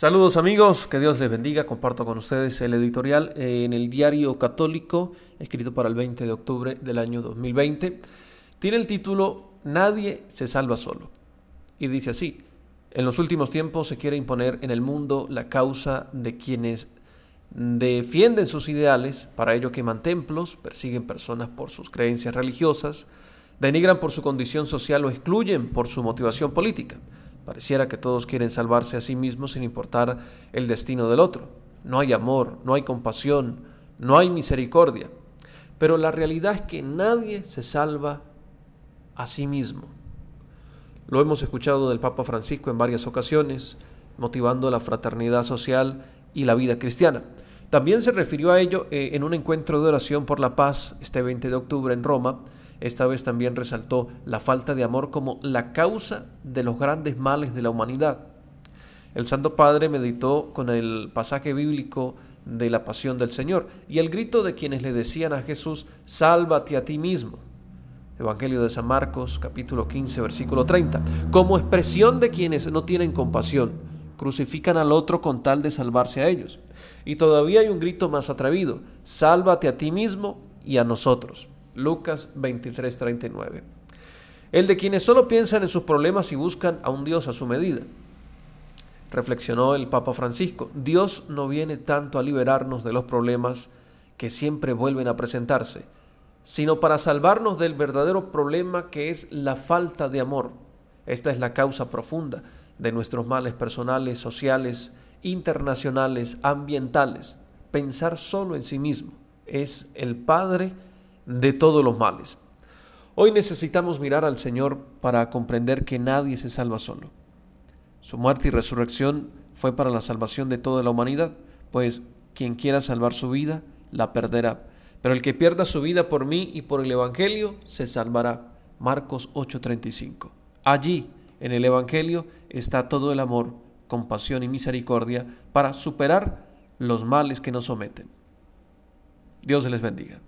Saludos amigos, que Dios les bendiga. Comparto con ustedes el editorial en el diario católico, escrito para el 20 de octubre del año 2020. Tiene el título Nadie se salva solo. Y dice así, en los últimos tiempos se quiere imponer en el mundo la causa de quienes defienden sus ideales, para ello queman templos, persiguen personas por sus creencias religiosas, denigran por su condición social o excluyen por su motivación política. Pareciera que todos quieren salvarse a sí mismos sin importar el destino del otro. No hay amor, no hay compasión, no hay misericordia. Pero la realidad es que nadie se salva a sí mismo. Lo hemos escuchado del Papa Francisco en varias ocasiones, motivando la fraternidad social y la vida cristiana. También se refirió a ello eh, en un encuentro de oración por la paz este 20 de octubre en Roma. Esta vez también resaltó la falta de amor como la causa de los grandes males de la humanidad. El Santo Padre meditó con el pasaje bíblico de la pasión del Señor y el grito de quienes le decían a Jesús, sálvate a ti mismo. Evangelio de San Marcos, capítulo 15, versículo 30, como expresión de quienes no tienen compasión crucifican al otro con tal de salvarse a ellos. Y todavía hay un grito más atrevido, sálvate a ti mismo y a nosotros. Lucas 23:39. El de quienes solo piensan en sus problemas y buscan a un Dios a su medida. Reflexionó el Papa Francisco, Dios no viene tanto a liberarnos de los problemas que siempre vuelven a presentarse, sino para salvarnos del verdadero problema que es la falta de amor. Esta es la causa profunda de nuestros males personales, sociales, internacionales, ambientales. Pensar solo en sí mismo es el padre de todos los males. Hoy necesitamos mirar al Señor para comprender que nadie se salva solo. Su muerte y resurrección fue para la salvación de toda la humanidad, pues quien quiera salvar su vida, la perderá. Pero el que pierda su vida por mí y por el Evangelio, se salvará. Marcos 8:35. Allí en el Evangelio está todo el amor, compasión y misericordia para superar los males que nos someten. Dios les bendiga.